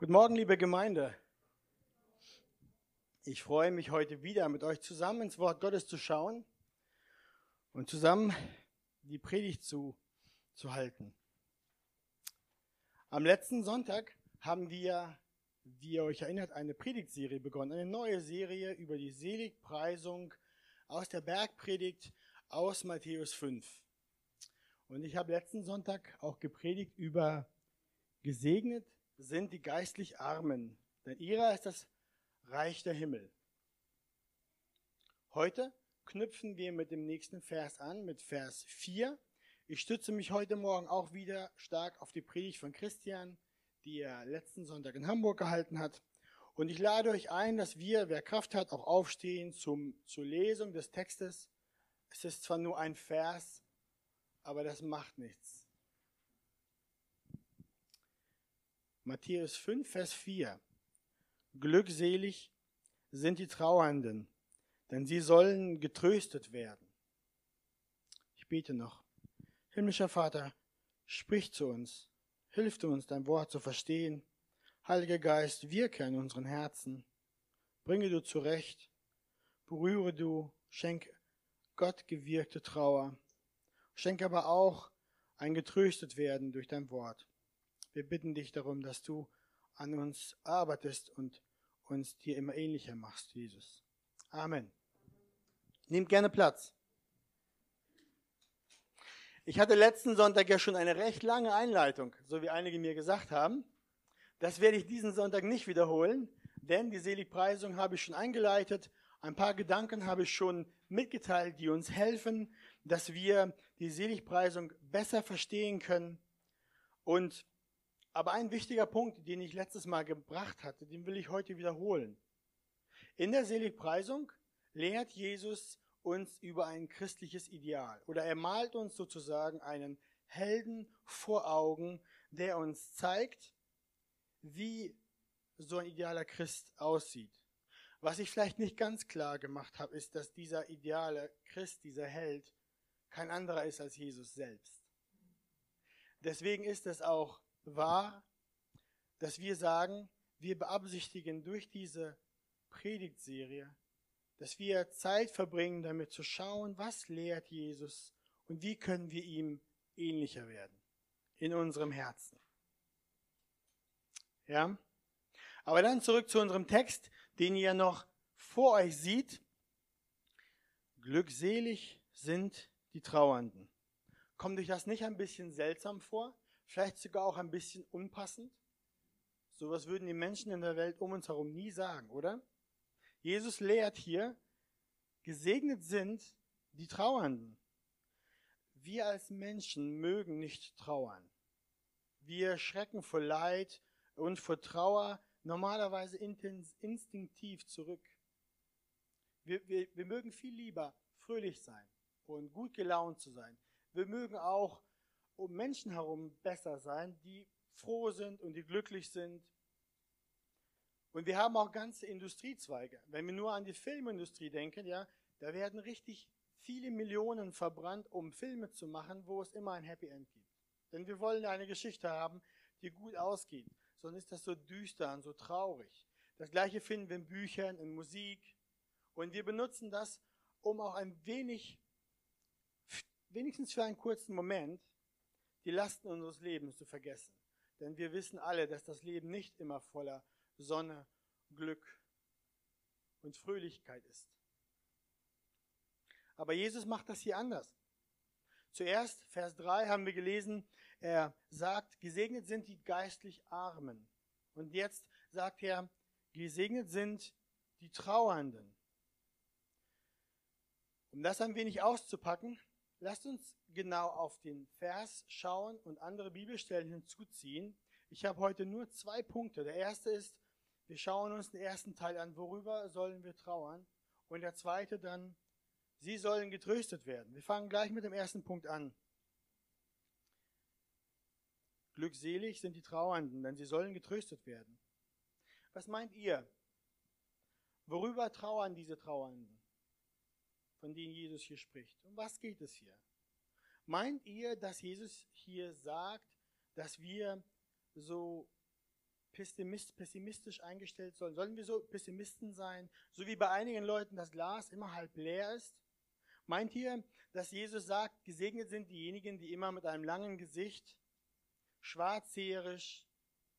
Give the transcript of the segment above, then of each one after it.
Guten Morgen, liebe Gemeinde. Ich freue mich heute wieder mit euch zusammen ins Wort Gottes zu schauen und zusammen die Predigt zu, zu halten. Am letzten Sonntag haben wir, wie ihr euch erinnert, eine Predigtserie begonnen, eine neue Serie über die Seligpreisung aus der Bergpredigt aus Matthäus 5. Und ich habe letzten Sonntag auch gepredigt über gesegnet sind die geistlich Armen, denn ihrer ist das Reich der Himmel. Heute knüpfen wir mit dem nächsten Vers an, mit Vers 4. Ich stütze mich heute Morgen auch wieder stark auf die Predigt von Christian, die er letzten Sonntag in Hamburg gehalten hat. Und ich lade euch ein, dass wir, wer Kraft hat, auch aufstehen zum, zur Lesung des Textes. Es ist zwar nur ein Vers, aber das macht nichts. Matthäus 5, Vers 4. Glückselig sind die Trauernden, denn sie sollen getröstet werden. Ich bete noch. Himmlischer Vater, sprich zu uns, hilf uns, dein Wort zu verstehen. Heiliger Geist, wirke in unseren Herzen. Bringe du zurecht, berühre du, schenke Gott gewirkte Trauer. Schenke aber auch ein getröstet werden durch dein Wort. Wir bitten dich darum, dass du an uns arbeitest und uns dir immer ähnlicher machst, Jesus. Amen. Nehmt gerne Platz. Ich hatte letzten Sonntag ja schon eine recht lange Einleitung, so wie einige mir gesagt haben. Das werde ich diesen Sonntag nicht wiederholen, denn die Seligpreisung habe ich schon eingeleitet. Ein paar Gedanken habe ich schon mitgeteilt, die uns helfen, dass wir die Seligpreisung besser verstehen können. Und aber ein wichtiger Punkt, den ich letztes Mal gebracht hatte, den will ich heute wiederholen. In der Seligpreisung lehrt Jesus uns über ein christliches Ideal oder er malt uns sozusagen einen Helden vor Augen, der uns zeigt, wie so ein idealer Christ aussieht. Was ich vielleicht nicht ganz klar gemacht habe, ist, dass dieser ideale Christ, dieser Held, kein anderer ist als Jesus selbst. Deswegen ist es auch wahr, dass wir sagen, wir beabsichtigen durch diese Predigtserie, dass wir Zeit verbringen, damit zu schauen, was lehrt Jesus und wie können wir ihm ähnlicher werden in unserem Herzen. Ja? Aber dann zurück zu unserem Text, den ihr noch vor euch seht. Glückselig sind die Trauernden. Kommt euch das nicht ein bisschen seltsam vor? Vielleicht sogar auch ein bisschen unpassend? Sowas würden die Menschen in der Welt um uns herum nie sagen, oder? Jesus lehrt hier, gesegnet sind die Trauernden. Wir als Menschen mögen nicht trauern. Wir schrecken vor Leid und vor Trauer normalerweise instinktiv zurück. Wir, wir, wir mögen viel lieber fröhlich sein und gut gelaunt zu sein. Wir mögen auch um Menschen herum besser sein, die froh sind und die glücklich sind. Und wir haben auch ganze Industriezweige. Wenn wir nur an die Filmindustrie denken, ja, da werden richtig viele Millionen verbrannt, um Filme zu machen, wo es immer ein Happy End gibt. Denn wir wollen eine Geschichte haben, die gut ausgeht. Sonst ist das so düster und so traurig. Das gleiche finden wir in Büchern, in Musik. Und wir benutzen das, um auch ein wenig, wenigstens für einen kurzen Moment, die Lasten unseres Lebens zu vergessen. Denn wir wissen alle, dass das Leben nicht immer voller Sonne, Glück und Fröhlichkeit ist. Aber Jesus macht das hier anders. Zuerst, Vers 3 haben wir gelesen, er sagt, gesegnet sind die geistlich Armen. Und jetzt sagt er, gesegnet sind die Trauernden. Um das ein wenig auszupacken, lasst uns genau auf den Vers schauen und andere Bibelstellen hinzuziehen. Ich habe heute nur zwei Punkte. Der erste ist, wir schauen uns den ersten Teil an, worüber sollen wir trauern? Und der zweite dann, sie sollen getröstet werden. Wir fangen gleich mit dem ersten Punkt an. Glückselig sind die Trauernden, denn sie sollen getröstet werden. Was meint ihr? Worüber trauern diese Trauernden, von denen Jesus hier spricht? Um was geht es hier? Meint ihr, dass Jesus hier sagt, dass wir so pessimistisch eingestellt sollen? Sollen wir so Pessimisten sein, so wie bei einigen Leuten das Glas immer halb leer ist? Meint ihr, dass Jesus sagt, gesegnet sind diejenigen, die immer mit einem langen Gesicht, schwarzseherisch,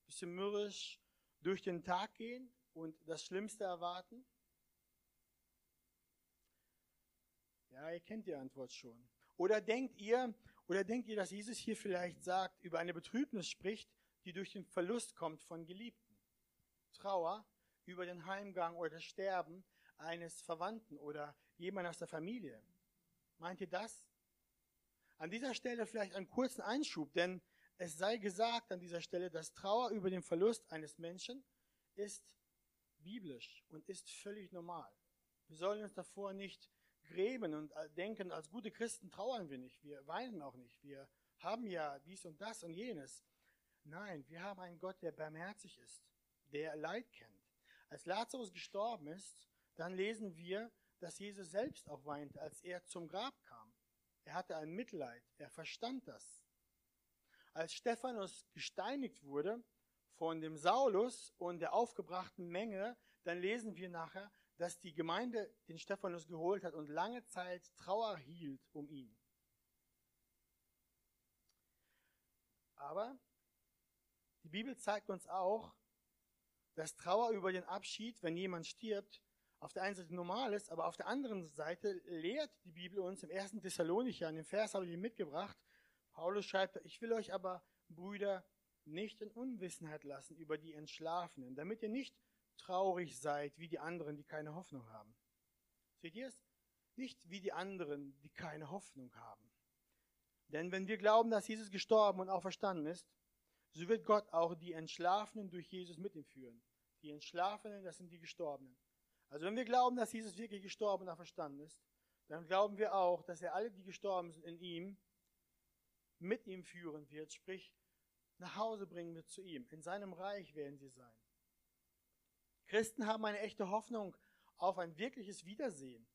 bisschen mürrisch durch den Tag gehen und das Schlimmste erwarten? Ja, ihr kennt die Antwort schon. Oder denkt ihr, oder denkt ihr, dass Jesus hier vielleicht sagt, über eine Betrübnis spricht, die durch den Verlust kommt von Geliebten? Trauer über den Heimgang oder das Sterben eines Verwandten oder jemand aus der Familie. Meint ihr das? An dieser Stelle vielleicht einen kurzen Einschub, denn es sei gesagt an dieser Stelle, dass Trauer über den Verlust eines Menschen ist biblisch und ist völlig normal. Wir sollen uns davor nicht grämen und denken, als gute Christen trauern wir nicht, wir weinen auch nicht, wir haben ja dies und das und jenes. Nein, wir haben einen Gott, der barmherzig ist, der Leid kennt. Als Lazarus gestorben ist, dann lesen wir, dass Jesus selbst auch weinte, als er zum Grab kam. Er hatte ein Mitleid, er verstand das. Als Stephanus gesteinigt wurde von dem Saulus und der aufgebrachten Menge, dann lesen wir nachher, dass die Gemeinde den Stephanus geholt hat und lange Zeit Trauer hielt um ihn. Aber die Bibel zeigt uns auch, dass Trauer über den Abschied, wenn jemand stirbt, auf der einen Seite normal ist, aber auf der anderen Seite lehrt die Bibel uns im ersten Thessalonicher, in dem Vers habe ich mitgebracht, Paulus schreibt, ich will euch aber, Brüder, nicht in Unwissenheit lassen über die Entschlafenen, damit ihr nicht traurig seid wie die anderen, die keine Hoffnung haben. Seht ihr es? Nicht wie die anderen, die keine Hoffnung haben. Denn wenn wir glauben, dass Jesus gestorben und auferstanden ist, so wird Gott auch die Entschlafenen durch Jesus mit ihm führen. Die Entschlafenen, das sind die Gestorbenen. Also wenn wir glauben, dass Jesus wirklich gestorben und auferstanden ist, dann glauben wir auch, dass er alle, die gestorben sind in ihm, mit ihm führen wird, sprich nach Hause bringen wird zu ihm. In seinem Reich werden sie sein. Christen haben eine echte Hoffnung auf ein wirkliches Wiedersehen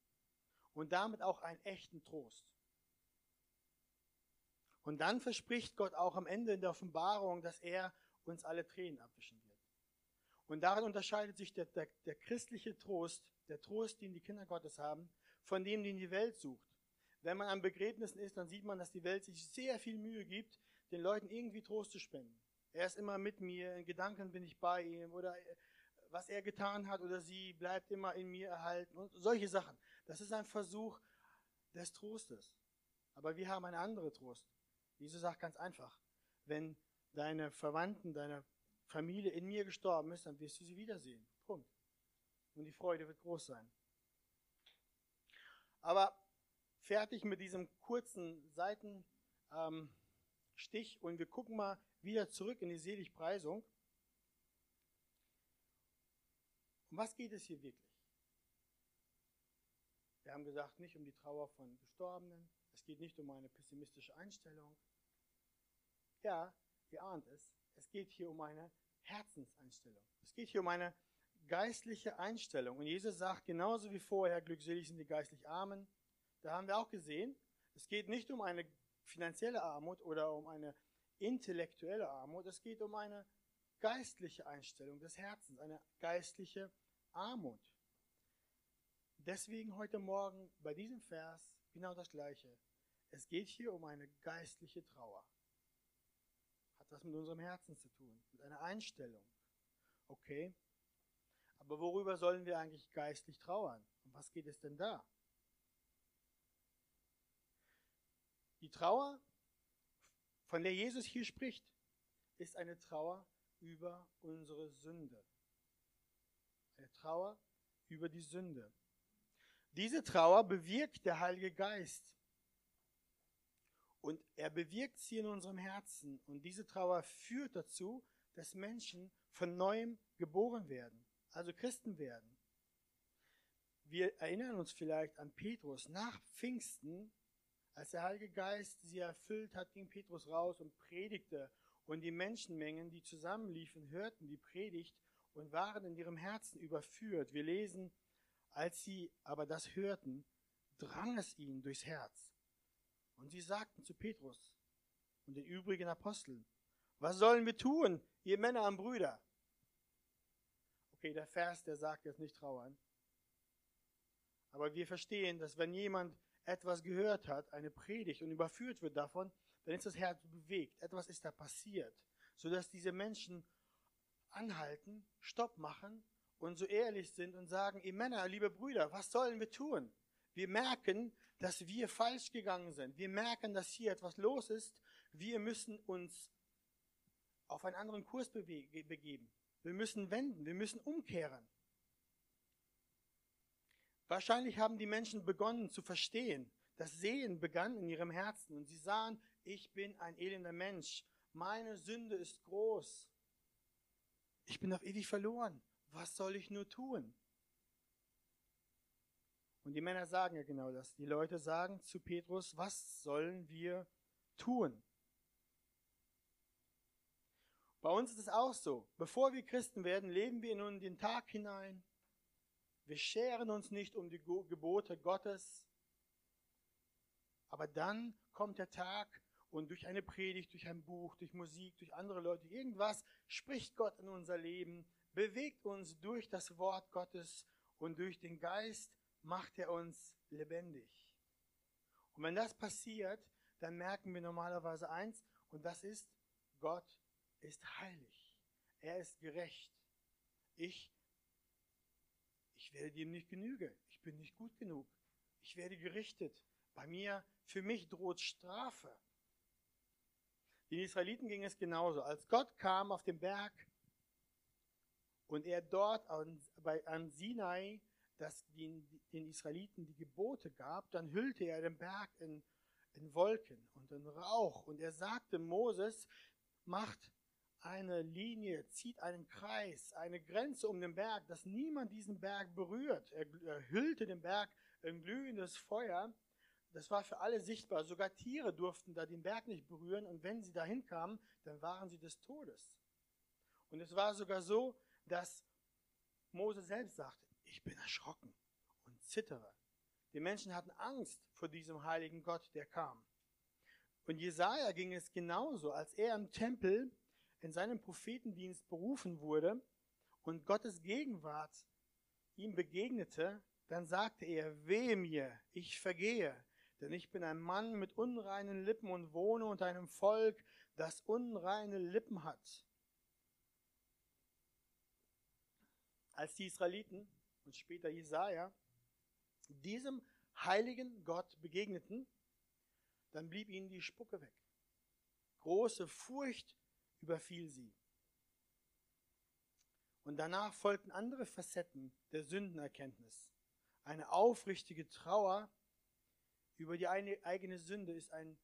und damit auch einen echten Trost. Und dann verspricht Gott auch am Ende in der Offenbarung, dass er uns alle Tränen abwischen wird. Und darin unterscheidet sich der, der, der christliche Trost, der Trost, den die Kinder Gottes haben, von dem, den die Welt sucht. Wenn man an Begräbnissen ist, dann sieht man, dass die Welt sich sehr viel Mühe gibt, den Leuten irgendwie Trost zu spenden. Er ist immer mit mir, in Gedanken bin ich bei ihm oder was er getan hat oder sie bleibt immer in mir erhalten und solche Sachen. Das ist ein Versuch des Trostes. Aber wir haben eine andere Trost. Jesus sagt ganz einfach, wenn deine Verwandten, deine Familie in mir gestorben ist, dann wirst du sie wiedersehen. Punkt. Und die Freude wird groß sein. Aber fertig mit diesem kurzen Seitenstich ähm, und wir gucken mal wieder zurück in die Seligpreisung. Um was geht es hier wirklich? Wir haben gesagt, nicht um die Trauer von Gestorbenen, es geht nicht um eine pessimistische Einstellung. Ja, ihr ahnt es, es geht hier um eine Herzenseinstellung. Es geht hier um eine geistliche Einstellung. Und Jesus sagt genauso wie vorher, glückselig sind die geistlich Armen. Da haben wir auch gesehen, es geht nicht um eine finanzielle Armut oder um eine intellektuelle Armut, es geht um eine geistliche Einstellung des Herzens, eine geistliche Armut. Deswegen heute Morgen bei diesem Vers genau das Gleiche. Es geht hier um eine geistliche Trauer. Hat was mit unserem Herzen zu tun, mit einer Einstellung. Okay? Aber worüber sollen wir eigentlich geistlich trauern? Um was geht es denn da? Die Trauer, von der Jesus hier spricht, ist eine Trauer über unsere Sünde eine Trauer über die Sünde. Diese Trauer bewirkt der Heilige Geist. Und er bewirkt sie in unserem Herzen. Und diese Trauer führt dazu, dass Menschen von neuem geboren werden, also Christen werden. Wir erinnern uns vielleicht an Petrus nach Pfingsten, als der Heilige Geist sie erfüllt hat, ging Petrus raus und predigte. Und die Menschenmengen, die zusammenliefen, hörten die Predigt und waren in ihrem Herzen überführt. Wir lesen, als sie aber das hörten, drang es ihnen durchs Herz. Und sie sagten zu Petrus und den übrigen Aposteln, was sollen wir tun, ihr Männer und Brüder? Okay, der Vers, der sagt jetzt nicht trauern. Aber wir verstehen, dass wenn jemand etwas gehört hat, eine Predigt und überführt wird davon, dann ist das Herz bewegt. Etwas ist da passiert, sodass diese Menschen anhalten, Stopp machen und so ehrlich sind und sagen, ihr Männer, liebe Brüder, was sollen wir tun? Wir merken, dass wir falsch gegangen sind. Wir merken, dass hier etwas los ist. Wir müssen uns auf einen anderen Kurs begeben. Wir müssen wenden, wir müssen umkehren. Wahrscheinlich haben die Menschen begonnen zu verstehen. Das Sehen begann in ihrem Herzen und sie sahen, ich bin ein elender Mensch. Meine Sünde ist groß. Ich bin auf ewig verloren. Was soll ich nur tun? Und die Männer sagen ja genau das. Die Leute sagen zu Petrus, was sollen wir tun? Bei uns ist es auch so. Bevor wir Christen werden, leben wir nun den Tag hinein. Wir scheren uns nicht um die Gebote Gottes. Aber dann kommt der Tag und durch eine Predigt, durch ein Buch, durch Musik, durch andere Leute, irgendwas spricht Gott in unser Leben, bewegt uns durch das Wort Gottes und durch den Geist macht er uns lebendig. Und wenn das passiert, dann merken wir normalerweise eins, und das ist, Gott ist heilig. Er ist gerecht. Ich, ich werde dem nicht genüge. Ich bin nicht gut genug. Ich werde gerichtet. Bei mir, für mich droht Strafe. Den Israeliten ging es genauso. Als Gott kam auf den Berg und er dort an, bei, an Sinai das den, den Israeliten die Gebote gab, dann hüllte er den Berg in, in Wolken und in Rauch. Und er sagte Moses, macht eine Linie, zieht einen Kreis, eine Grenze um den Berg, dass niemand diesen Berg berührt. Er, er hüllte den Berg in glühendes Feuer. Das war für alle sichtbar. Sogar Tiere durften da den Berg nicht berühren. Und wenn sie dahin kamen, dann waren sie des Todes. Und es war sogar so, dass Mose selbst sagte, ich bin erschrocken und zittere. Die Menschen hatten Angst vor diesem heiligen Gott, der kam. Und Jesaja ging es genauso, als er im Tempel in seinem Prophetendienst berufen wurde und Gottes Gegenwart ihm begegnete, dann sagte er, wehe mir, ich vergehe, denn ich bin ein Mann mit unreinen Lippen und wohne unter einem Volk, das unreine Lippen hat. Als die Israeliten und später Jesaja diesem heiligen Gott begegneten, dann blieb ihnen die Spucke weg. Große Furcht überfiel sie. Und danach folgten andere Facetten der Sündenerkenntnis. Eine aufrichtige Trauer über die eigene Sünde ist ein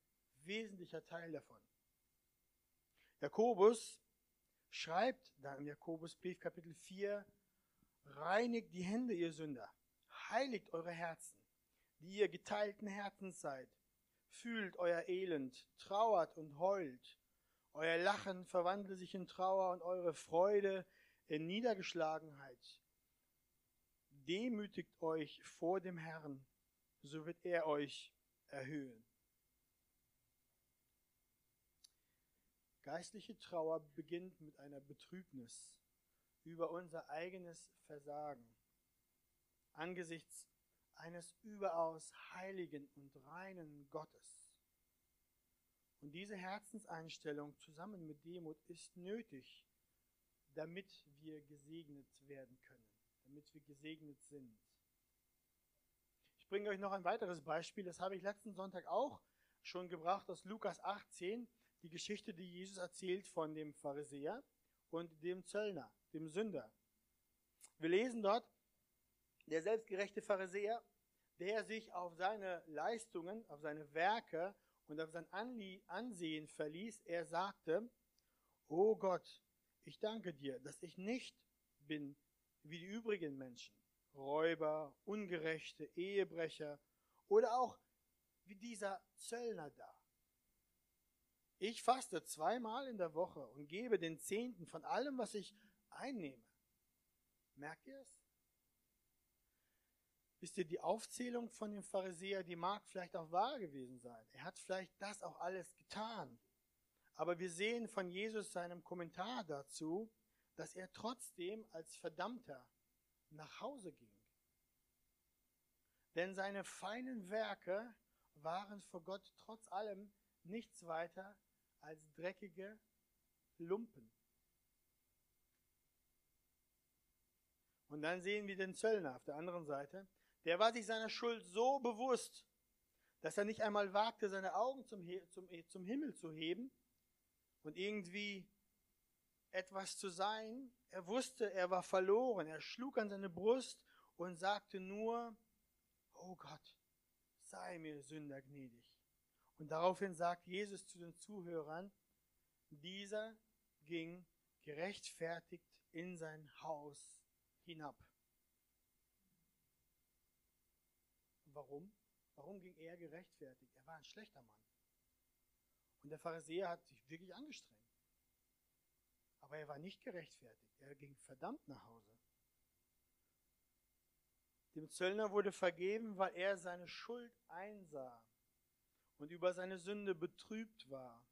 wesentlicher Teil davon. Jakobus schreibt da im Jakobusbrief Kapitel 4, Reinigt die Hände, ihr Sünder. Heiligt eure Herzen, die ihr geteilten Herzens seid. Fühlt euer Elend, trauert und heult. Euer Lachen verwandelt sich in Trauer und eure Freude in Niedergeschlagenheit. Demütigt euch vor dem Herrn, so wird er euch erhöhen. Geistliche Trauer beginnt mit einer Betrübnis über unser eigenes Versagen angesichts eines überaus heiligen und reinen Gottes. Und diese Herzenseinstellung zusammen mit Demut ist nötig, damit wir gesegnet werden können, damit wir gesegnet sind. Ich bringe euch noch ein weiteres Beispiel, das habe ich letzten Sonntag auch schon gebracht aus Lukas 18, die Geschichte, die Jesus erzählt von dem Pharisäer und dem Zöllner dem Sünder. Wir lesen dort, der selbstgerechte Pharisäer, der sich auf seine Leistungen, auf seine Werke und auf sein Ansehen verließ, er sagte, O Gott, ich danke dir, dass ich nicht bin wie die übrigen Menschen, Räuber, Ungerechte, Ehebrecher oder auch wie dieser Zöllner da. Ich faste zweimal in der Woche und gebe den Zehnten von allem, was ich einnehme. Merkt ihr es? Wisst ihr, die Aufzählung von dem Pharisäer, die mag vielleicht auch wahr gewesen sein. Er hat vielleicht das auch alles getan. Aber wir sehen von Jesus seinem Kommentar dazu, dass er trotzdem als Verdammter nach Hause ging. Denn seine feinen Werke waren vor Gott trotz allem nichts weiter als dreckige Lumpen. Und dann sehen wir den Zöllner auf der anderen Seite. Der war sich seiner Schuld so bewusst, dass er nicht einmal wagte, seine Augen zum, zum, zum Himmel zu heben und irgendwie etwas zu sein. Er wusste, er war verloren. Er schlug an seine Brust und sagte nur, oh Gott, sei mir Sünder gnädig. Und daraufhin sagt Jesus zu den Zuhörern, dieser ging gerechtfertigt in sein Haus hinab. Warum? Warum ging er gerechtfertigt? Er war ein schlechter Mann. Und der Pharisäer hat sich wirklich angestrengt. Aber er war nicht gerechtfertigt. Er ging verdammt nach Hause. Dem Zöllner wurde vergeben, weil er seine Schuld einsah und über seine Sünde betrübt war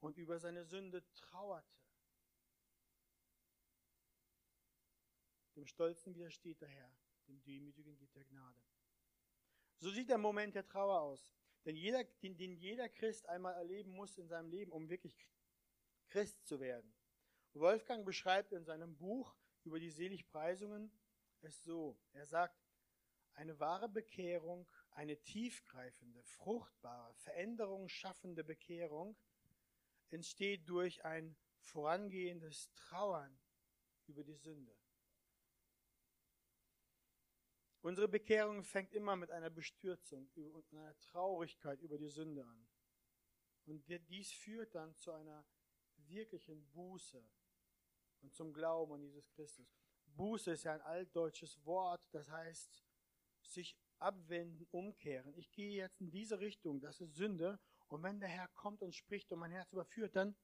und über seine Sünde trauerte. Dem Stolzen widersteht der Herr, dem Demütigen gibt er Gnade. So sieht der Moment der Trauer aus, den jeder, den, den jeder Christ einmal erleben muss in seinem Leben, um wirklich Christ zu werden. Wolfgang beschreibt in seinem Buch über die Seligpreisungen es so. Er sagt, eine wahre Bekehrung, eine tiefgreifende, fruchtbare, Veränderung schaffende Bekehrung entsteht durch ein vorangehendes Trauern über die Sünde. Unsere Bekehrung fängt immer mit einer Bestürzung und einer Traurigkeit über die Sünde an. Und dies führt dann zu einer wirklichen Buße und zum Glauben an Jesus Christus. Buße ist ja ein altdeutsches Wort, das heißt sich abwenden, umkehren. Ich gehe jetzt in diese Richtung, das ist Sünde. Und wenn der Herr kommt und spricht und mein Herz überführt, dann,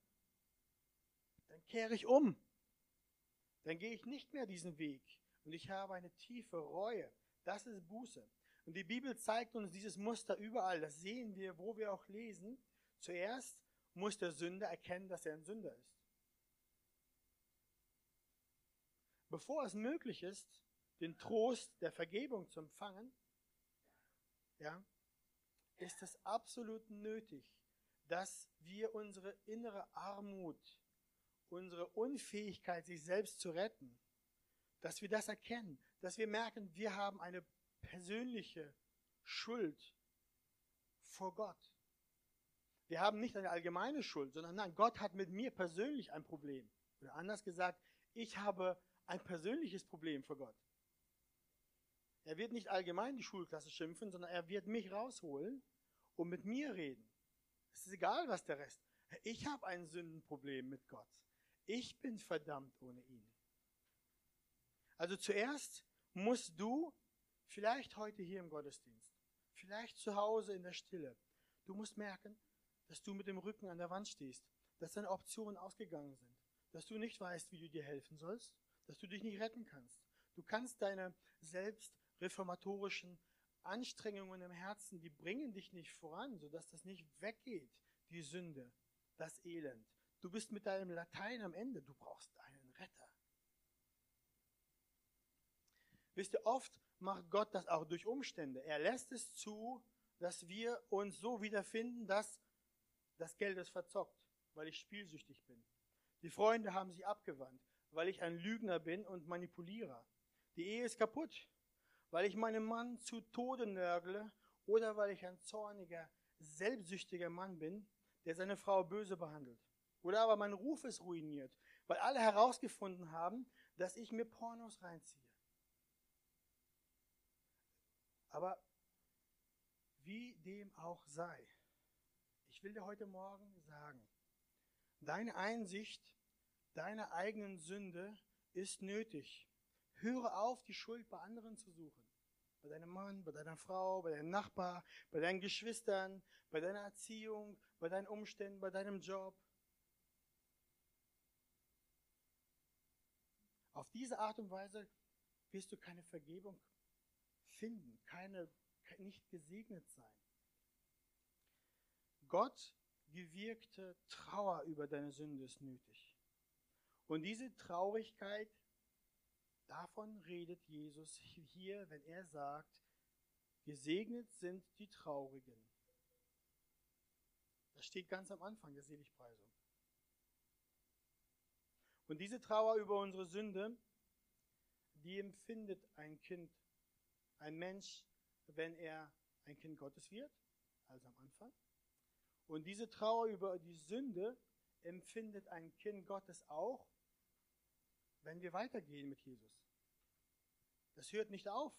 dann kehre ich um. Dann gehe ich nicht mehr diesen Weg. Und ich habe eine tiefe Reue. Das ist Buße. Und die Bibel zeigt uns dieses Muster überall. Das sehen wir, wo wir auch lesen. Zuerst muss der Sünder erkennen, dass er ein Sünder ist. Bevor es möglich ist, den Trost der Vergebung zu empfangen, ja, ist es absolut nötig, dass wir unsere innere Armut, unsere Unfähigkeit, sich selbst zu retten, dass wir das erkennen, dass wir merken, wir haben eine persönliche Schuld vor Gott. Wir haben nicht eine allgemeine Schuld, sondern nein, Gott hat mit mir persönlich ein Problem. Oder anders gesagt, ich habe ein persönliches Problem vor Gott. Er wird nicht allgemein die Schulklasse schimpfen, sondern er wird mich rausholen und mit mir reden. Es ist egal, was der Rest. Ich habe ein Sündenproblem mit Gott. Ich bin verdammt ohne ihn. Also zuerst musst du, vielleicht heute hier im Gottesdienst, vielleicht zu Hause in der Stille, du musst merken, dass du mit dem Rücken an der Wand stehst, dass deine Optionen ausgegangen sind, dass du nicht weißt, wie du dir helfen sollst, dass du dich nicht retten kannst. Du kannst deine selbst reformatorischen Anstrengungen im Herzen, die bringen dich nicht voran, sodass das nicht weggeht, die Sünde, das Elend. Du bist mit deinem Latein am Ende, du brauchst einen Retter. Wisst ihr, oft macht Gott das auch durch Umstände. Er lässt es zu, dass wir uns so wiederfinden, dass das Geld ist verzockt, weil ich spielsüchtig bin. Die Freunde haben sich abgewandt, weil ich ein Lügner bin und Manipulierer. Die Ehe ist kaputt, weil ich meinen Mann zu Tode nörgle oder weil ich ein zorniger, selbstsüchtiger Mann bin, der seine Frau böse behandelt. Oder aber mein Ruf ist ruiniert, weil alle herausgefunden haben, dass ich mir Pornos reinziehe. Aber wie dem auch sei, ich will dir heute Morgen sagen, deine Einsicht deiner eigenen Sünde ist nötig. Höre auf, die Schuld bei anderen zu suchen. Bei deinem Mann, bei deiner Frau, bei deinem Nachbar, bei deinen Geschwistern, bei deiner Erziehung, bei deinen Umständen, bei deinem Job. Auf diese Art und Weise wirst du keine Vergebung finden, keine, nicht gesegnet sein. Gott gewirkte Trauer über deine Sünde ist nötig. Und diese Traurigkeit, davon redet Jesus hier, wenn er sagt, gesegnet sind die Traurigen. Das steht ganz am Anfang der Seligpreisung. Und diese Trauer über unsere Sünde, die empfindet ein Kind, ein Mensch, wenn er ein Kind Gottes wird, also am Anfang. Und diese Trauer über die Sünde empfindet ein Kind Gottes auch, wenn wir weitergehen mit Jesus. Das hört nicht auf.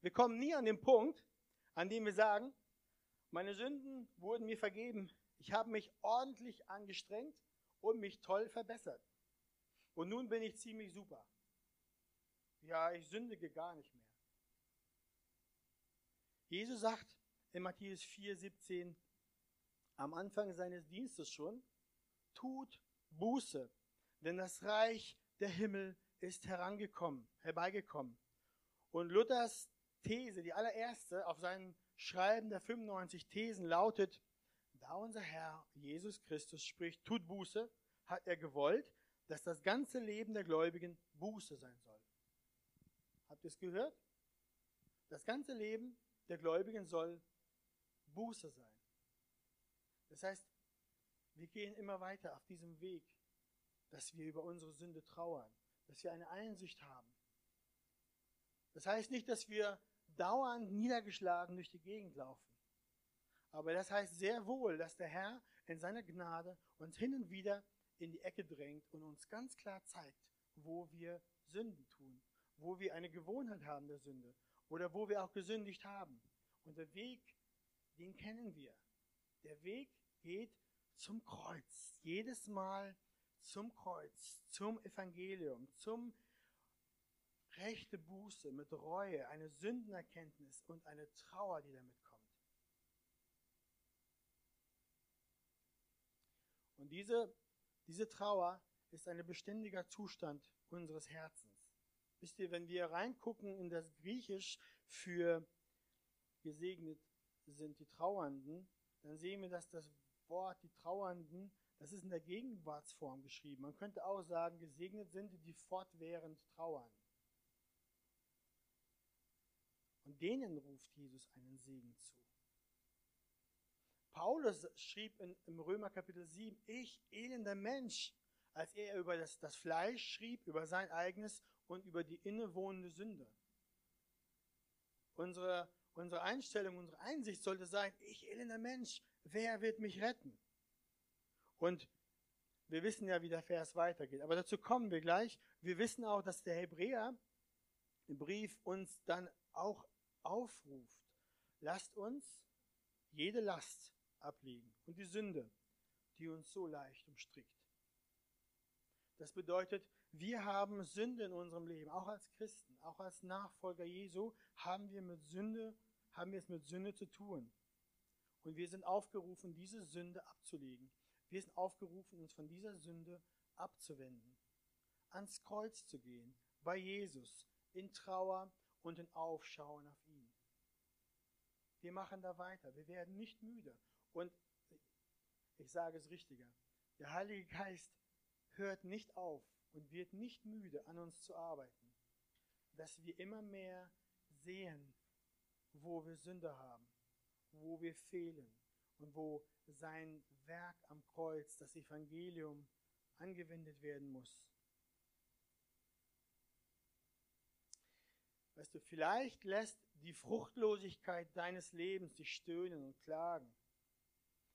Wir kommen nie an den Punkt, an dem wir sagen, meine Sünden wurden mir vergeben. Ich habe mich ordentlich angestrengt und mich toll verbessert. Und nun bin ich ziemlich super. Ja, ich sündige gar nicht mehr. Jesus sagt in Matthäus 4, 17, am Anfang seines Dienstes schon, tut Buße, denn das Reich der Himmel ist herangekommen, herbeigekommen. Und Luthers These, die allererste auf seinem Schreiben der 95 Thesen lautet, da unser Herr Jesus Christus spricht, tut Buße, hat er gewollt, dass das ganze Leben der Gläubigen Buße sein soll. Habt ihr es gehört? Das ganze Leben der Gläubigen soll Buße sein. Das heißt, wir gehen immer weiter auf diesem Weg, dass wir über unsere Sünde trauern, dass wir eine Einsicht haben. Das heißt nicht, dass wir dauernd niedergeschlagen durch die Gegend laufen. Aber das heißt sehr wohl, dass der Herr in seiner Gnade uns hin und wieder in die Ecke drängt und uns ganz klar zeigt, wo wir Sünden tun, wo wir eine Gewohnheit haben der Sünde oder wo wir auch gesündigt haben. Und der Weg, den kennen wir. Der Weg geht zum Kreuz. Jedes Mal zum Kreuz, zum Evangelium, zum rechte Buße mit Reue, eine Sündenerkenntnis und eine Trauer, die damit kommt. Und diese, diese Trauer ist ein beständiger Zustand unseres Herzens. Wisst ihr, wenn wir reingucken in das Griechisch für gesegnet sind die Trauernden, dann sehen wir, dass das Wort die Trauernden, das ist in der Gegenwartsform geschrieben. Man könnte auch sagen, gesegnet sind die, die fortwährend trauern. Und denen ruft Jesus einen Segen zu. Paulus schrieb in, im Römer Kapitel 7, ich, elender Mensch, als er über das, das Fleisch schrieb, über sein eigenes und über die innewohnende Sünde. Unsere, unsere Einstellung, unsere Einsicht sollte sein, ich, elender Mensch, wer wird mich retten? Und wir wissen ja, wie der Vers weitergeht. Aber dazu kommen wir gleich. Wir wissen auch, dass der Hebräer im Brief uns dann auch aufruft. Lasst uns jede Last ablegen und die Sünde, die uns so leicht umstrickt. Das bedeutet, wir haben Sünde in unserem Leben, auch als Christen, auch als Nachfolger Jesu haben wir mit Sünde, haben wir es mit Sünde zu tun. Und wir sind aufgerufen, diese Sünde abzulegen. Wir sind aufgerufen, uns von dieser Sünde abzuwenden, ans Kreuz zu gehen, bei Jesus, in Trauer und in Aufschauen auf ihn. Wir machen da weiter. Wir werden nicht müde. Und ich sage es richtiger. Der Heilige Geist hört nicht auf und wird nicht müde, an uns zu arbeiten, dass wir immer mehr sehen, wo wir Sünde haben, wo wir fehlen und wo sein Werk am Kreuz, das Evangelium, angewendet werden muss. Weißt du, vielleicht lässt die Fruchtlosigkeit deines Lebens dich stöhnen und klagen.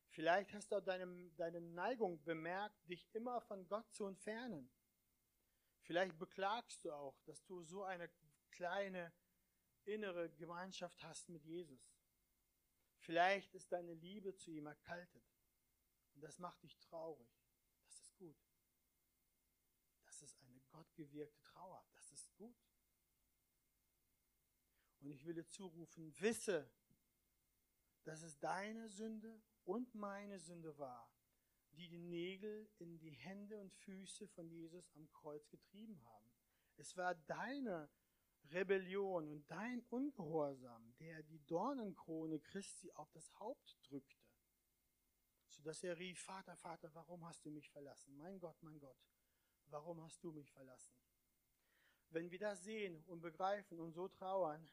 Vielleicht hast du auch deine, deine Neigung bemerkt, dich immer von Gott zu entfernen. Vielleicht beklagst du auch, dass du so eine kleine innere Gemeinschaft hast mit Jesus. Vielleicht ist deine Liebe zu ihm erkaltet. Und das macht dich traurig. Das ist gut. Das ist eine gottgewirkte Trauer. Das ist gut. Und ich will dir zurufen, wisse, dass es deine Sünde und meine Sünde war, die die Nägel in die Hände und Füße von Jesus am Kreuz getrieben haben. Es war deine Rebellion und dein Ungehorsam, der die Dornenkrone Christi auf das Haupt drückte, sodass er rief, Vater, Vater, warum hast du mich verlassen? Mein Gott, mein Gott, warum hast du mich verlassen? Wenn wir das sehen und begreifen und so trauern,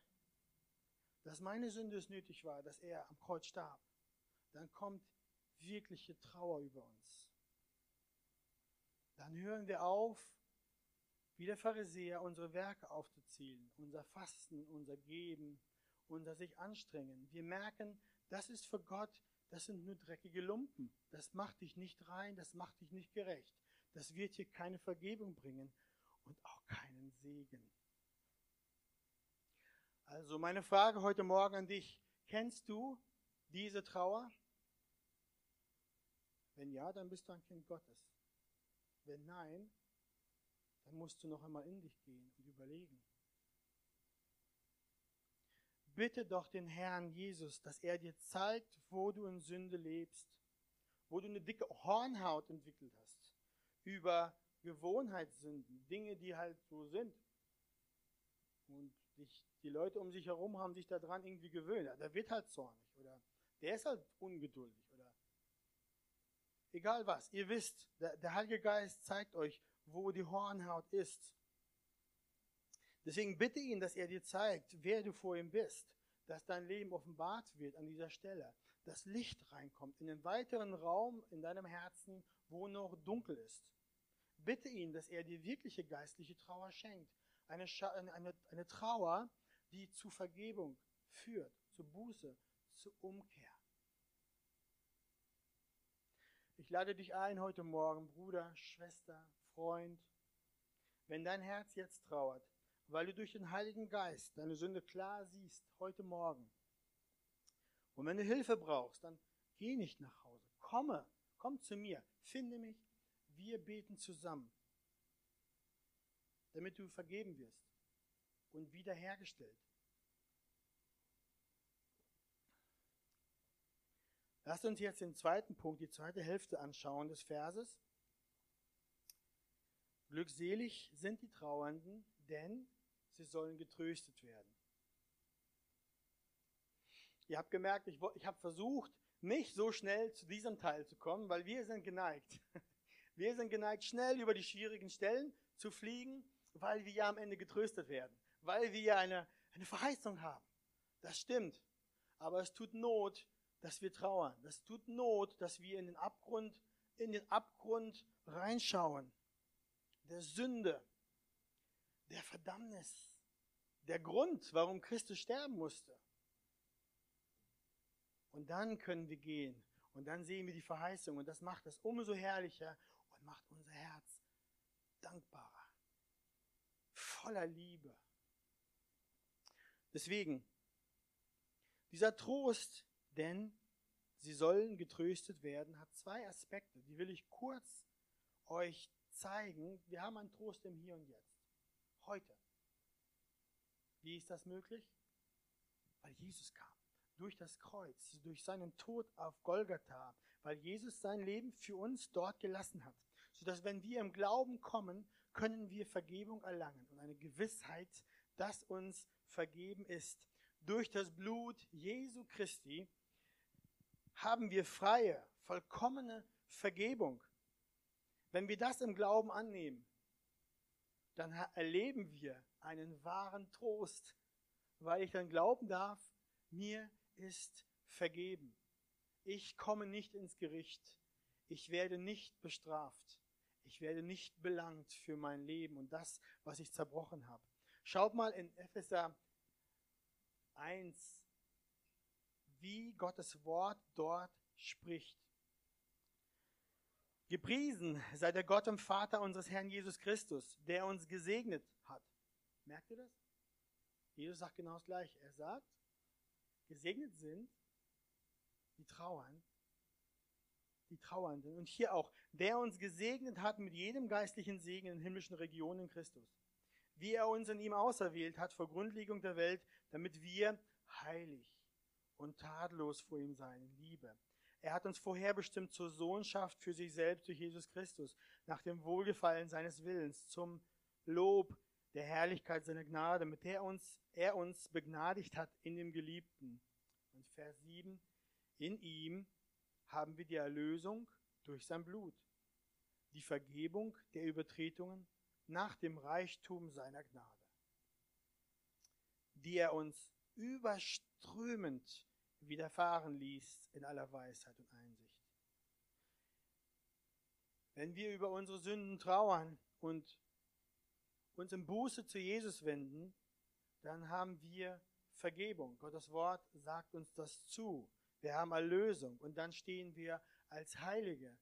dass meine Sünde es nötig war, dass er am Kreuz starb, dann kommt wirkliche Trauer über uns. Dann hören wir auf, wie der Pharisäer unsere Werke aufzuzählen, unser Fasten, unser Geben, unser sich anstrengen. Wir merken, das ist für Gott, das sind nur dreckige Lumpen. Das macht dich nicht rein, das macht dich nicht gerecht. Das wird dir keine Vergebung bringen und auch keinen Segen. Also meine Frage heute Morgen an dich, kennst du diese Trauer? Wenn ja, dann bist du ein Kind Gottes. Wenn nein, dann musst du noch einmal in dich gehen und überlegen. Bitte doch den Herrn Jesus, dass er dir zeigt, wo du in Sünde lebst, wo du eine dicke Hornhaut entwickelt hast, über Gewohnheitssünden, Dinge, die halt so sind. Und dich, die Leute um sich herum haben sich daran irgendwie gewöhnt. Der wird halt zornig oder der ist halt ungeduldig oder egal was. Ihr wisst, der, der Heilige Geist zeigt euch, wo die Hornhaut ist. Deswegen bitte ihn, dass er dir zeigt, wer du vor ihm bist, dass dein Leben offenbart wird an dieser Stelle, dass Licht reinkommt in den weiteren Raum in deinem Herzen, wo noch dunkel ist. Bitte ihn, dass er dir wirkliche geistliche Trauer schenkt. Eine, eine, eine Trauer, die zu Vergebung führt, zu Buße, zu Umkehr. Ich lade dich ein heute Morgen, Bruder, Schwester, Freund, wenn dein Herz jetzt trauert, weil du durch den Heiligen Geist deine Sünde klar siehst, heute Morgen. Und wenn du Hilfe brauchst, dann geh nicht nach Hause. Komme, komm zu mir, finde mich, wir beten zusammen, damit du vergeben wirst und wiederhergestellt. Lasst uns jetzt den zweiten Punkt, die zweite Hälfte anschauen des Verses. Glückselig sind die Trauernden, denn sie sollen getröstet werden. Ihr habt gemerkt, ich, ich habe versucht, nicht so schnell zu diesem Teil zu kommen, weil wir sind geneigt. Wir sind geneigt, schnell über die schwierigen Stellen zu fliegen, weil wir ja am Ende getröstet werden, weil wir ja eine, eine Verheißung haben. Das stimmt. Aber es tut Not, dass wir trauern. Das tut Not, dass wir in den Abgrund, in den Abgrund reinschauen der Sünde, der Verdammnis, der Grund, warum Christus sterben musste. Und dann können wir gehen und dann sehen wir die Verheißung und das macht es umso herrlicher und macht unser Herz dankbarer, voller Liebe. Deswegen, dieser Trost, denn sie sollen getröstet werden, hat zwei Aspekte, die will ich kurz euch zeigen, wir haben einen Trost im Hier und Jetzt. Heute. Wie ist das möglich? Weil Jesus kam. Durch das Kreuz, durch seinen Tod auf Golgatha, weil Jesus sein Leben für uns dort gelassen hat. Sodass, wenn wir im Glauben kommen, können wir Vergebung erlangen und eine Gewissheit, dass uns vergeben ist. Durch das Blut Jesu Christi haben wir freie, vollkommene Vergebung. Wenn wir das im Glauben annehmen, dann erleben wir einen wahren Trost, weil ich dann glauben darf, mir ist vergeben. Ich komme nicht ins Gericht. Ich werde nicht bestraft. Ich werde nicht belangt für mein Leben und das, was ich zerbrochen habe. Schaut mal in Epheser 1, wie Gottes Wort dort spricht. Gepriesen sei der Gott und Vater unseres Herrn Jesus Christus, der uns gesegnet hat. Merkt ihr das? Jesus sagt genau das Gleiche. Er sagt, gesegnet sind die trauern, die Trauernden. Und hier auch, der uns gesegnet hat mit jedem geistlichen Segen in himmlischen Regionen Christus. Wie er uns in ihm auserwählt hat vor Grundlegung der Welt, damit wir heilig und tadellos vor ihm sein in Liebe er hat uns vorherbestimmt zur Sohnschaft für sich selbst durch Jesus Christus, nach dem Wohlgefallen seines Willens, zum Lob der Herrlichkeit seiner Gnade, mit der uns, er uns begnadigt hat in dem Geliebten. Und Vers 7, in ihm haben wir die Erlösung durch sein Blut, die Vergebung der Übertretungen nach dem Reichtum seiner Gnade, die er uns überströmend widerfahren ließ in aller Weisheit und Einsicht. Wenn wir über unsere Sünden trauern und uns im Buße zu Jesus wenden, dann haben wir Vergebung. Gottes Wort sagt uns das zu. Wir haben Erlösung und dann stehen wir als Heilige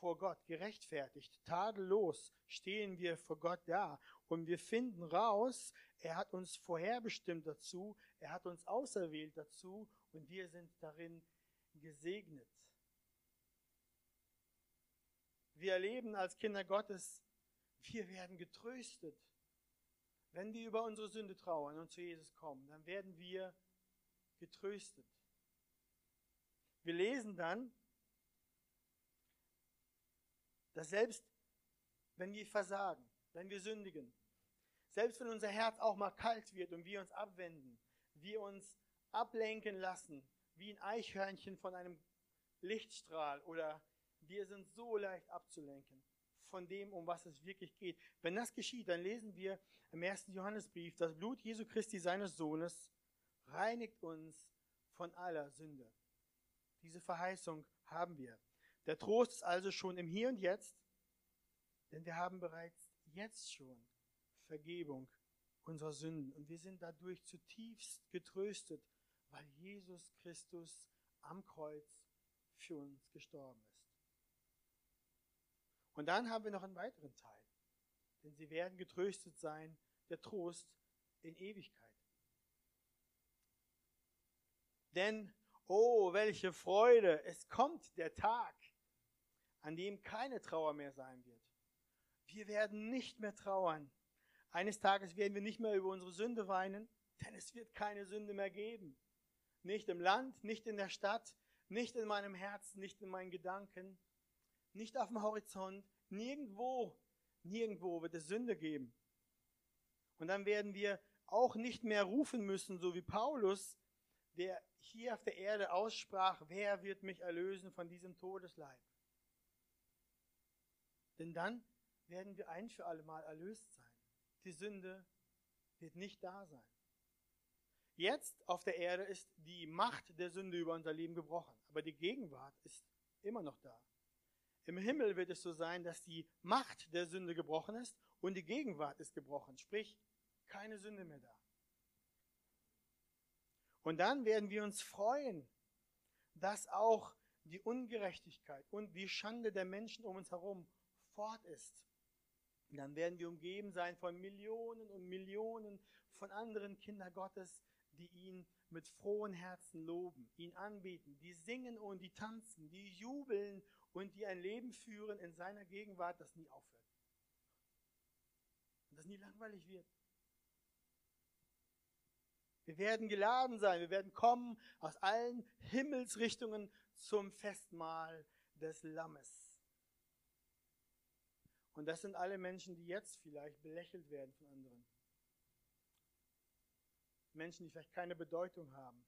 vor Gott, gerechtfertigt, tadellos stehen wir vor Gott da und wir finden raus, er hat uns vorherbestimmt dazu, er hat uns auserwählt dazu und wir sind darin gesegnet. Wir erleben als Kinder Gottes, wir werden getröstet. Wenn wir über unsere Sünde trauern und zu Jesus kommen, dann werden wir getröstet. Wir lesen dann, dass selbst wenn wir versagen, wenn wir sündigen, selbst wenn unser Herz auch mal kalt wird und wir uns abwenden, wir uns ablenken lassen, wie ein Eichhörnchen von einem Lichtstrahl oder wir sind so leicht abzulenken von dem, um was es wirklich geht. Wenn das geschieht, dann lesen wir im ersten Johannesbrief, das Blut Jesu Christi seines Sohnes reinigt uns von aller Sünde. Diese Verheißung haben wir. Der Trost ist also schon im Hier und Jetzt, denn wir haben bereits jetzt schon Vergebung unserer Sünden und wir sind dadurch zutiefst getröstet, weil Jesus Christus am Kreuz für uns gestorben ist. Und dann haben wir noch einen weiteren Teil, denn sie werden getröstet sein, der Trost in Ewigkeit. Denn, oh, welche Freude, es kommt der Tag, an dem keine Trauer mehr sein wird. Wir werden nicht mehr trauern. Eines Tages werden wir nicht mehr über unsere Sünde weinen, denn es wird keine Sünde mehr geben. Nicht im Land, nicht in der Stadt, nicht in meinem Herzen, nicht in meinen Gedanken, nicht auf dem Horizont, nirgendwo, nirgendwo wird es Sünde geben. Und dann werden wir auch nicht mehr rufen müssen, so wie Paulus, der hier auf der Erde aussprach, wer wird mich erlösen von diesem Todesleib? Denn dann werden wir ein für alle Mal erlöst sein. Die Sünde wird nicht da sein. Jetzt auf der Erde ist die Macht der Sünde über unser Leben gebrochen, aber die Gegenwart ist immer noch da. Im Himmel wird es so sein, dass die Macht der Sünde gebrochen ist und die Gegenwart ist gebrochen, sprich keine Sünde mehr da. Und dann werden wir uns freuen, dass auch die Ungerechtigkeit und die Schande der Menschen um uns herum fort ist. Und dann werden wir umgeben sein von Millionen und Millionen von anderen Kindern Gottes, die ihn mit frohen Herzen loben, ihn anbeten, die singen und die tanzen, die jubeln und die ein Leben führen in seiner Gegenwart, das nie aufhört. Und das nie langweilig wird. Wir werden geladen sein, wir werden kommen aus allen Himmelsrichtungen zum Festmahl des Lammes. Und das sind alle Menschen, die jetzt vielleicht belächelt werden von anderen. Menschen, die vielleicht keine Bedeutung haben.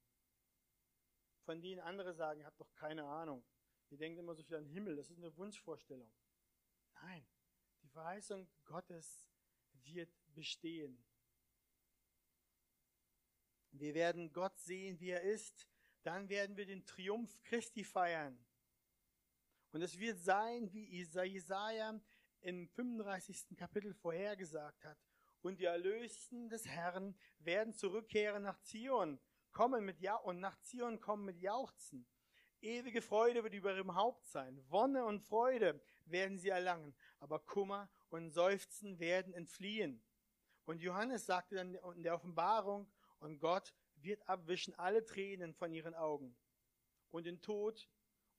Von denen andere sagen, ihr habt doch keine Ahnung. Ihr denkt immer so viel an den Himmel, das ist eine Wunschvorstellung. Nein, die Verheißung Gottes wird bestehen. Wir werden Gott sehen, wie er ist. Dann werden wir den Triumph Christi feiern. Und es wird sein, wie Jesaja im 35. Kapitel vorhergesagt hat. Und die Erlösten des Herrn werden zurückkehren nach Zion, kommen mit ja und nach Zion kommen mit Jauchzen. Ewige Freude wird über ihrem Haupt sein. Wonne und Freude werden sie erlangen. Aber Kummer und Seufzen werden entfliehen. Und Johannes sagte dann in der Offenbarung, und Gott wird abwischen alle Tränen von ihren Augen. Und den Tod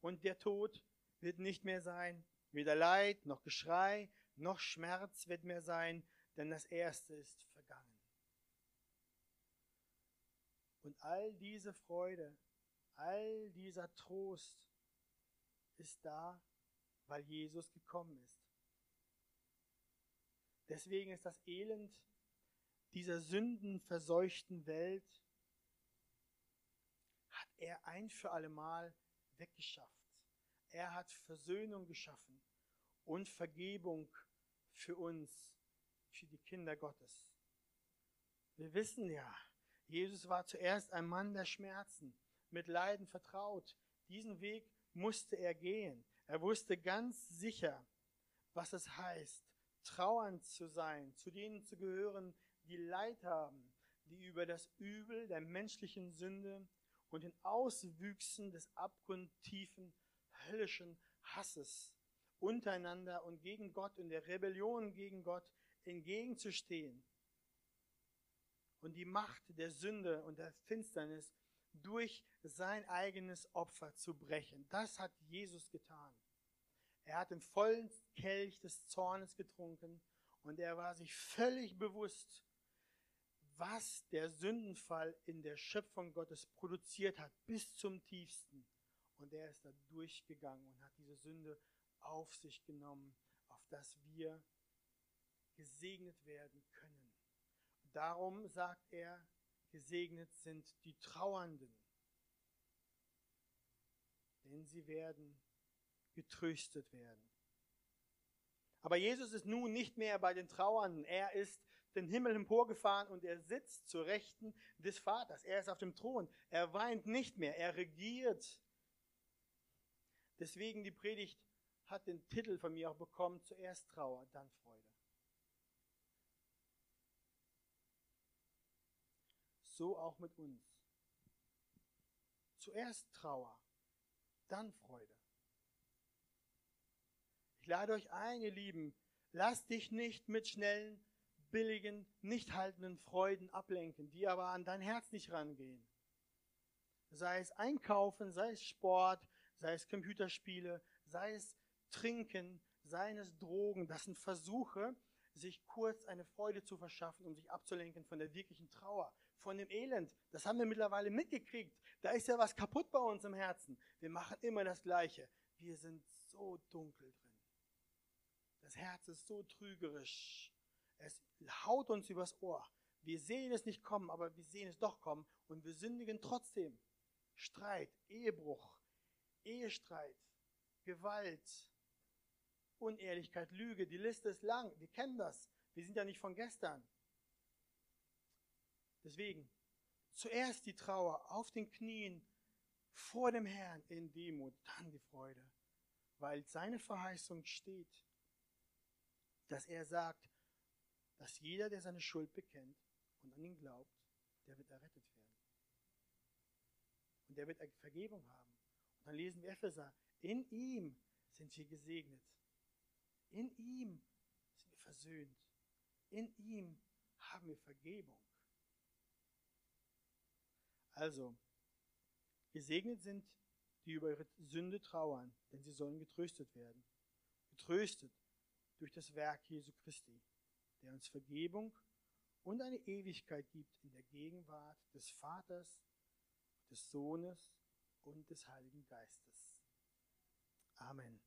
und der Tod wird nicht mehr sein. Weder Leid noch Geschrei noch Schmerz wird mehr sein, denn das Erste ist vergangen. Und all diese Freude, all dieser Trost ist da, weil Jesus gekommen ist. Deswegen ist das Elend dieser sündenverseuchten Welt, hat er ein für allemal weggeschafft. Er hat Versöhnung geschaffen und Vergebung für uns, für die Kinder Gottes. Wir wissen ja, Jesus war zuerst ein Mann der Schmerzen, mit Leiden vertraut. Diesen Weg musste er gehen. Er wusste ganz sicher, was es heißt, trauernd zu sein, zu denen zu gehören, die Leid haben, die über das Übel der menschlichen Sünde und den Auswüchsen des abgrundtiefen höllischen Hasses untereinander und gegen Gott und der Rebellion gegen Gott entgegenzustehen und die Macht der Sünde und der Finsternis durch sein eigenes Opfer zu brechen. Das hat Jesus getan. Er hat den vollen Kelch des Zornes getrunken und er war sich völlig bewusst, was der Sündenfall in der Schöpfung Gottes produziert hat, bis zum tiefsten. Und er ist da durchgegangen und hat diese Sünde auf sich genommen, auf dass wir gesegnet werden können. Und darum sagt er, gesegnet sind die Trauernden, denn sie werden getröstet werden. Aber Jesus ist nun nicht mehr bei den Trauernden. Er ist den Himmel emporgefahren und er sitzt zur Rechten des Vaters. Er ist auf dem Thron. Er weint nicht mehr. Er regiert. Deswegen die Predigt hat den Titel von mir auch bekommen, zuerst Trauer, dann Freude. So auch mit uns. Zuerst Trauer, dann Freude. Ich lade euch ein, ihr Lieben, lasst dich nicht mit schnellen, billigen, nicht haltenden Freuden ablenken, die aber an dein Herz nicht rangehen. Sei es Einkaufen, sei es Sport, sei es Computerspiele, sei es Trinken, sei es Drogen. Das sind Versuche, sich kurz eine Freude zu verschaffen, um sich abzulenken von der wirklichen Trauer, von dem Elend. Das haben wir mittlerweile mitgekriegt. Da ist ja was kaputt bei uns im Herzen. Wir machen immer das Gleiche. Wir sind so dunkel drin. Das Herz ist so trügerisch. Es haut uns übers Ohr. Wir sehen es nicht kommen, aber wir sehen es doch kommen und wir sündigen trotzdem. Streit, Ehebruch, Ehestreit, Gewalt, Unehrlichkeit, Lüge, die Liste ist lang. Wir kennen das. Wir sind ja nicht von gestern. Deswegen, zuerst die Trauer auf den Knien vor dem Herrn in Demut, dann die Freude, weil seine Verheißung steht, dass er sagt, dass jeder, der seine Schuld bekennt und an ihn glaubt, der wird errettet werden. Und der wird Vergebung haben. Und dann lesen wir Epheser, in ihm sind wir gesegnet. In ihm sind wir versöhnt. In ihm haben wir Vergebung. Also, gesegnet sind, die über ihre Sünde trauern, denn sie sollen getröstet werden. Getröstet durch das Werk Jesu Christi, der uns Vergebung und eine Ewigkeit gibt in der Gegenwart des Vaters, des Sohnes und des Heiligen Geistes. Amen.